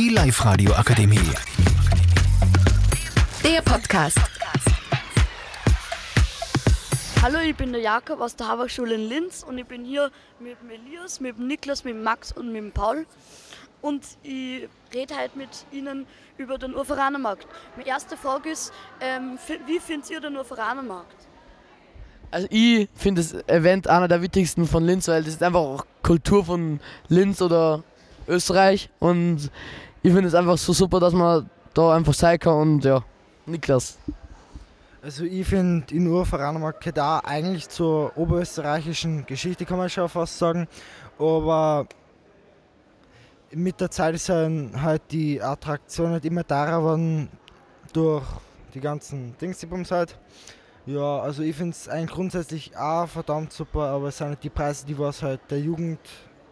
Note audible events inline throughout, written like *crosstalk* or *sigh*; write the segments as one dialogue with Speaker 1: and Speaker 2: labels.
Speaker 1: Die Live-Radio Akademie.
Speaker 2: Der Podcast.
Speaker 3: Hallo, ich bin der Jakob aus der Havachschule in Linz und ich bin hier mit dem Elias, mit dem Niklas, mit dem Max und mit dem Paul. Und ich rede heute mit Ihnen über den Urveranermarkt. Meine erste Frage ist, ähm, wie findet ihr den Urveranermarkt?
Speaker 4: Also ich finde das Event einer der wichtigsten von Linz, weil das ist einfach auch Kultur von Linz oder Österreich und ich finde es einfach so super, dass man da einfach sein kann und ja, Niklas.
Speaker 5: Also ich finde in Urveranermarkt gehört auch eigentlich zur oberösterreichischen Geschichte, kann man schon fast sagen, aber mit der Zeit ist halt die Attraktion halt immer da geworden durch die ganzen Dings, die halt. Ja, also ich finde es eigentlich grundsätzlich auch verdammt super, aber es sind halt die Preise, die was halt der Jugend,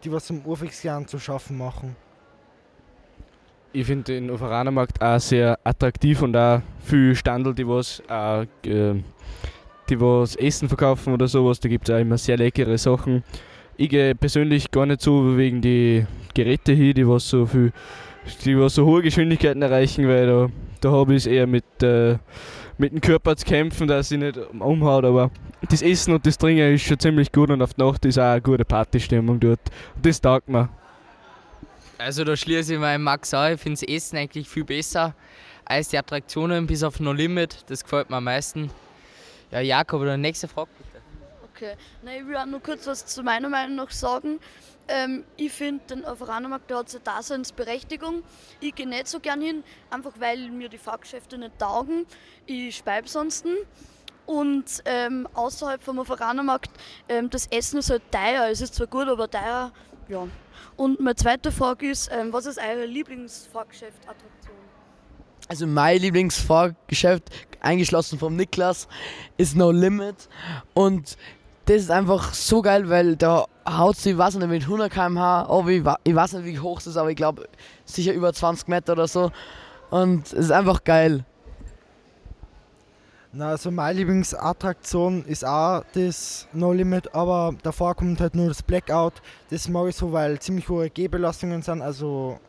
Speaker 5: die was zum Urfixjahren zu schaffen machen.
Speaker 6: Ich finde den Uferanermarkt auch sehr attraktiv und auch viel Standel, die was äh, die was Essen verkaufen oder sowas. Da gibt es auch immer sehr leckere Sachen. Ich gehe persönlich gar nicht so wegen die Geräte hier, die was so viel, die was so hohe Geschwindigkeiten erreichen, weil da, da habe ich es eher mit, äh, mit dem Körper zu kämpfen, dass ich nicht umhaut, aber das Essen und das Trinken ist schon ziemlich gut und auf die Nacht ist auch eine gute Partystimmung dort. Und das taugt mir.
Speaker 7: Also da schließe ich meinen Max an. Ich finde das Essen eigentlich viel besser als die Attraktionen bis auf No Limit. Das gefällt mir am meisten. Ja, Jakob, oder nächste Frage bitte.
Speaker 3: Okay, Na, ich will auch nur kurz was zu meiner Meinung nach sagen. Ähm, ich finde, den Averanermarkt hat seine Daseinsberechtigung. Ich gehe nicht so gern hin, einfach weil mir die Fahrgeschäfte nicht taugen. Ich speibe sonst. Und ähm, außerhalb vom Averanermarkt, ähm, das Essen ist halt teuer. Es ist zwar gut, aber teuer, ja. Und meine zweite Frage ist, ähm, was ist eure Lieblingsfahrgeschäft-Attraktion?
Speaker 4: Also mein Lieblingsfahrgeschäft, eingeschlossen vom Niklas, ist No Limit. Und das ist einfach so geil, weil da haut sie, was nicht, mit 100 km/h, oh, ich, ich weiß nicht, wie hoch es ist, aber ich glaube sicher über 20 Meter oder so. Und es ist einfach geil.
Speaker 5: Na, also meine Lieblingsattraktion ist auch das No Limit, aber davor kommt halt nur das Blackout. Das mag ich so, weil ziemlich hohe G-Belastungen sind, also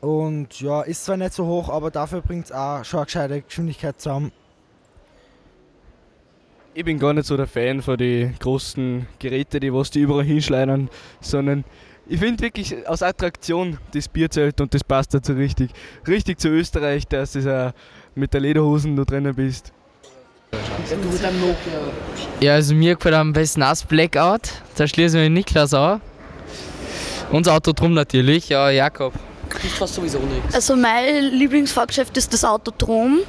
Speaker 5: und ja, ist zwar nicht so hoch, aber dafür bringt es auch schon eine gescheite Geschwindigkeit zusammen.
Speaker 6: Ich bin gar nicht so der Fan von den großen Geräten, die was die überall hinschleudern, sondern ich finde wirklich aus Attraktion das Bierzelt und das passt dazu richtig. Richtig zu Österreich, dass du mit der Lederhosen da drinnen bist.
Speaker 7: Ja, also mir gefällt am besten das Blackout. Da schließen wir Niklas an. Unser Auto drum natürlich, ja, Jakob.
Speaker 4: Ich fast sowieso nichts.
Speaker 3: Also mein Lieblingsfahrgeschäft ist das Autodrom.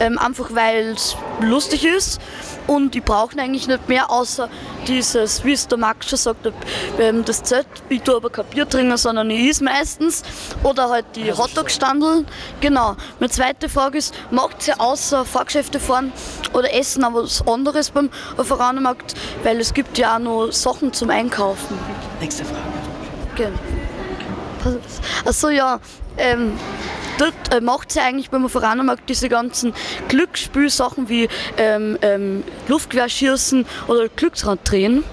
Speaker 3: Ähm, einfach weil es lustig ist und ich brauche eigentlich nicht mehr, außer dieses, wie es der Max schon sagt, ähm, das Zelt. Ich tue aber kein Bier trinken, sondern ich is meistens. Oder halt die also Hotdog-Standeln. Genau. Meine zweite Frage ist, macht ihr außer Fahrgeschäfte fahren oder essen auch was anderes beim Veranmarkt? Weil es gibt ja auch noch Sachen zum Einkaufen.
Speaker 4: Nächste Frage.
Speaker 3: Genau. Achso, ja. Ähm, dort äh, macht sie eigentlich beim Veranmarkt diese ganzen Glücksspielsachen wie ähm, ähm, Luftgewehrschießen oder Glücksrad drehen.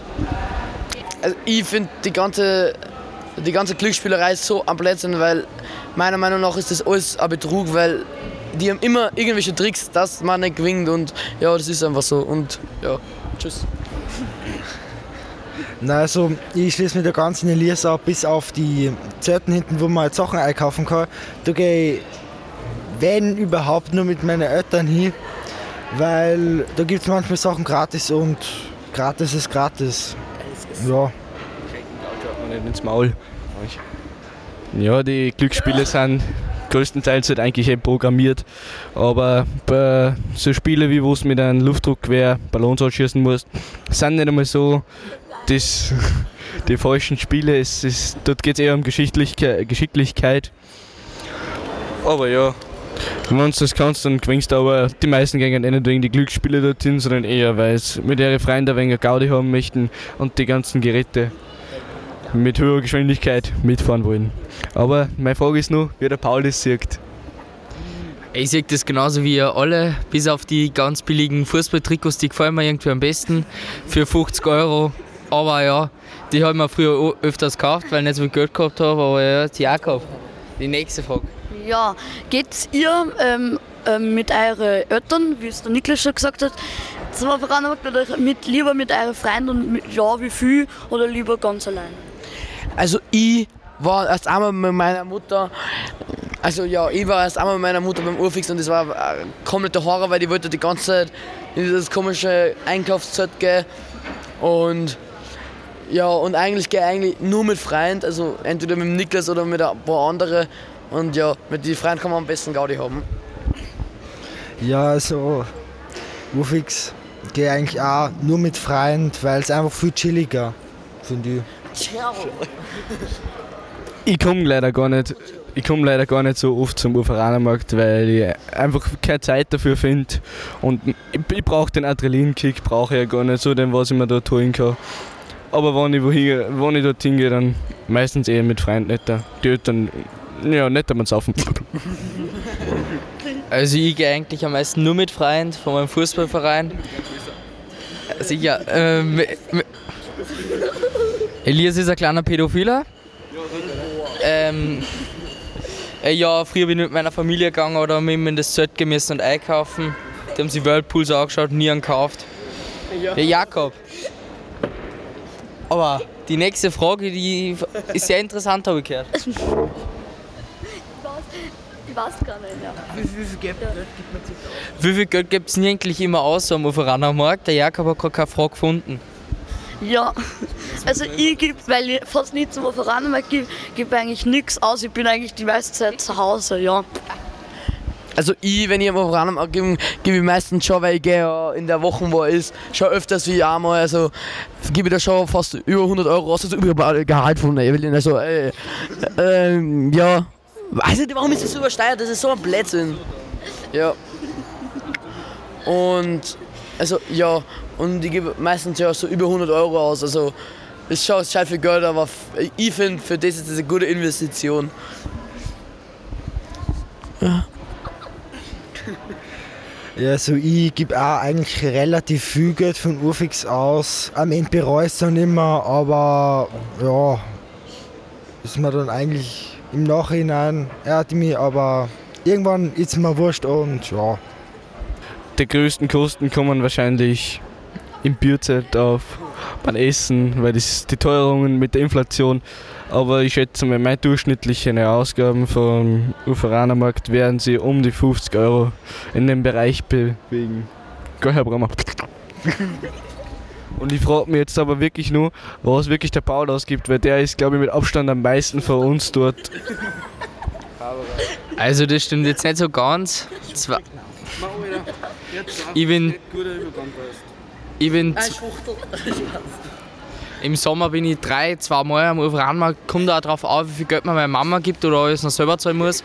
Speaker 4: Also ich finde die ganze, die ganze Glücksspielerei so am Blödsinn, weil meiner Meinung nach ist das alles ein Betrug, weil die haben immer irgendwelche Tricks, dass man nicht gewinnt und ja, das ist einfach so und ja, tschüss.
Speaker 5: Na, also ich schließe mich der ganzen Elias ab, bis auf die Zelten hinten, wo man halt Sachen einkaufen kann. Da gehe ich, wenn überhaupt, nur mit meinen Eltern hin, weil da gibt es manchmal Sachen gratis und gratis ist gratis. Ja.
Speaker 6: Nicht ins Maul. Ja, die Glücksspiele sind größtenteils halt eigentlich eben programmiert. Aber bei so Spielen wie wo es mit einem Luftdruckgewehr Ballons ausschießen musst, sind nicht einmal so das, *laughs* die falschen Spiele. Es ist, dort geht es eher um Geschicklichkeit. Aber ja, wenn du das kannst, dann gewinnst du aber die meisten gehen eh nicht wegen die Glücksspiele dorthin, sondern eher, weil sie mit ihren Freunden ein wenig Gaudi haben möchten und die ganzen Geräte mit höherer Geschwindigkeit mitfahren wollen. Aber meine Frage ist nur, wie der Paul das sieht.
Speaker 7: Ich sehe das genauso wie ihr alle, bis auf die ganz billigen Fußballtrikots, die gefallen mir irgendwie am besten für 50 Euro aber ja, die habe ich mir früher öfters gekauft, weil ich nicht so viel Geld gehabt habe, aber ja, die auch gehabt. Die nächste Frage.
Speaker 3: Ja, geht ihr ähm, ähm, mit euren Eltern, wie es der Niklas schon gesagt hat, zum Veranmarkt oder mit, lieber mit euren Freunden und mit, ja, wie viel oder lieber ganz allein?
Speaker 4: Also ich war erst einmal mit meiner Mutter, also ja, ich war erst einmal mit meiner Mutter beim Urfix und das war ein kompletter Horror, weil die wollte die ganze Zeit in dieses komische Einkaufszelt gehen und ja, und eigentlich gehe ich eigentlich nur mit Freunden, also entweder mit dem Niklas oder mit ein paar anderen und ja, mit den Freunden kann man am besten Gaudi haben.
Speaker 5: Ja, also Wufix gehe eigentlich auch nur mit Freunden, weil es einfach viel chilliger, finde ich.
Speaker 6: Ich komme leider gar nicht. Ich komme leider gar nicht so oft zum Uferanermarkt, weil ich einfach keine Zeit dafür finde. Und ich, ich brauche den Adrenalinkick, brauche ich ja gar nicht so, den was ich mir dort holen kann. Aber wenn ich, wohin, wenn ich dort hingehe, dann meistens eher mit Freunden netter. Die Eltern, ja, netter man saufen. *laughs*
Speaker 7: Also ich gehe eigentlich am meisten nur mit Freunden von meinem Fußballverein. Sicher. Ähm, Elias ist ein kleiner Pädophiler. Ähm, äh, ja, früher bin ich mit meiner Familie gegangen oder mit ihm in das Zelt gemessen und einkaufen. Die haben sich Whirlpools angeschaut, nie einen gekauft. Der Jakob. Aber die nächste Frage, die ist sehr interessant, habe ich gehört. *laughs*
Speaker 3: Ich weiß gar nicht, ja.
Speaker 7: Wie viel Geld gibt es denn eigentlich immer aus am Uferanermarkt? Der Jakob hat gerade keine Frage gefunden.
Speaker 3: Ja, also ich gebe, weil ich fast nie zum Veranmarkt gebe, gebe eigentlich nichts aus. Ich bin eigentlich die meiste Zeit zu Hause, ja.
Speaker 4: Also ich, wenn ich am Verein gebe, gebe ich meistens schon, weil ich gehe in der Woche, wo er ist, schon öfters wie einmal, also gebe ich da schon fast über 100 Euro raus, also über Gehalt von der Evelyn, also äh, ähm, ja, weiß nicht, warum ist das so übersteuert, das ist so ein Blödsinn. Ja. Und, also ja, und ich gebe meistens ja so über 100 Euro aus, also ist schon scheiße viel Geld, aber ich finde, für das ist das eine gute Investition.
Speaker 5: Ja, also ich gebe auch eigentlich relativ viel Geld von Urfix aus. Am Ende bereue ich es dann immer, aber ja, ist mir dann eigentlich im Nachhinein ärgert mich, aber irgendwann ist mir wurscht und ja.
Speaker 6: Die größten Kosten kommen wahrscheinlich im Bierzelt auf, beim Essen, weil das die Teuerungen mit der Inflation. Aber ich schätze mal, meine durchschnittlichen Ausgaben vom Uferanermarkt werden sie um die 50 Euro in dem Bereich bewegen. Geh her, Brammer. *laughs* Und ich frage mich jetzt aber wirklich nur, was wirklich der Paul ausgibt, weil der ist, glaube ich, mit Abstand am meisten von uns dort.
Speaker 7: Also das stimmt jetzt nicht so ganz. Zwar, ich bin, ich bin *laughs* im Sommer bin ich drei, zwei Mal am Uferanermarkt. Kommt auch darauf an, wie viel Geld mir meine Mama gibt oder alles noch selber zahlen muss.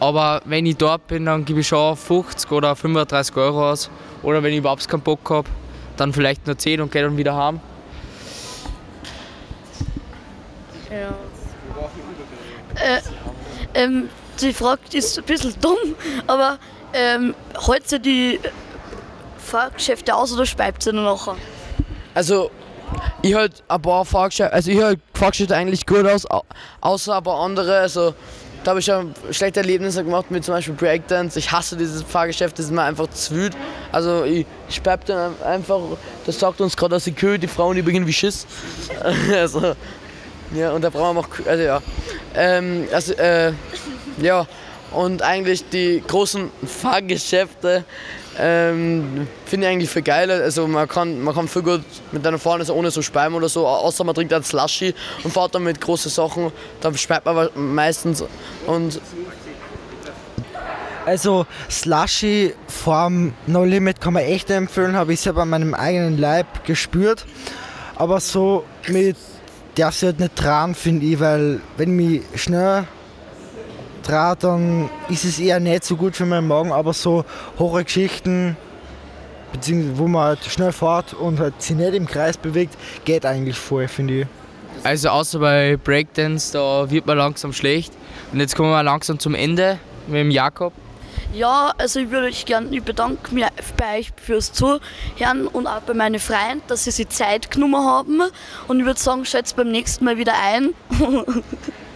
Speaker 7: Aber wenn ich dort bin, dann gebe ich schon 50 oder 35 Euro aus. Oder wenn ich überhaupt keinen Bock habe, dann vielleicht nur 10 und gehe dann wieder heim.
Speaker 3: Äh, ähm, die Frage ist ein bisschen dumm, aber ähm, ihr die Fahrgeschäfte aus oder ihr nur nachher?
Speaker 4: Also, ich halt ein paar Fahrgeschäfte, also ich halt Fahrgeschäfte eigentlich gut aus, au- außer ein paar andere, also da habe ich schon schlechte Erlebnisse gemacht mit zum Beispiel Breakdance. Ich hasse dieses Fahrgeschäft, das ist mir einfach zu. Also ich speib dann einfach, das sagt uns gerade aus der Kühe, die Frauen die beginnen wie Schiss. *laughs* also, ja, und da brauchen wir auch, also ja. Ähm, also, äh, ja, und eigentlich die großen Fahrgeschäfte ähm, finde ich eigentlich viel geiler. Also man kann, man kann viel gut mit einer Fahne so ohne so speimen oder so, außer man trinkt einen Slushy und fährt dann mit großen Sachen, dann speimt man meistens und
Speaker 5: Also Slushy vorm No Limit kann man echt empfehlen, habe ich selber an meinem eigenen Leib gespürt. Aber so mit darf sie halt nicht tragen, finde ich, weil wenn mich schnell draht, dann ist es eher nicht so gut für meinen Magen, aber so hohe Geschichten, beziehungsweise wo man halt schnell fährt und halt sich nicht im Kreis bewegt, geht eigentlich voll, finde ich.
Speaker 7: Also außer bei Breakdance, da wird man langsam schlecht. Und jetzt kommen wir langsam zum Ende mit dem Jakob.
Speaker 3: Ja, also ich würde euch gerne, ich bedanke mich bei euch fürs Zuhören und auch bei meinen Freunden, dass sie sich Zeit genommen haben. Und ich würde sagen, schätzt beim nächsten Mal wieder ein. *laughs*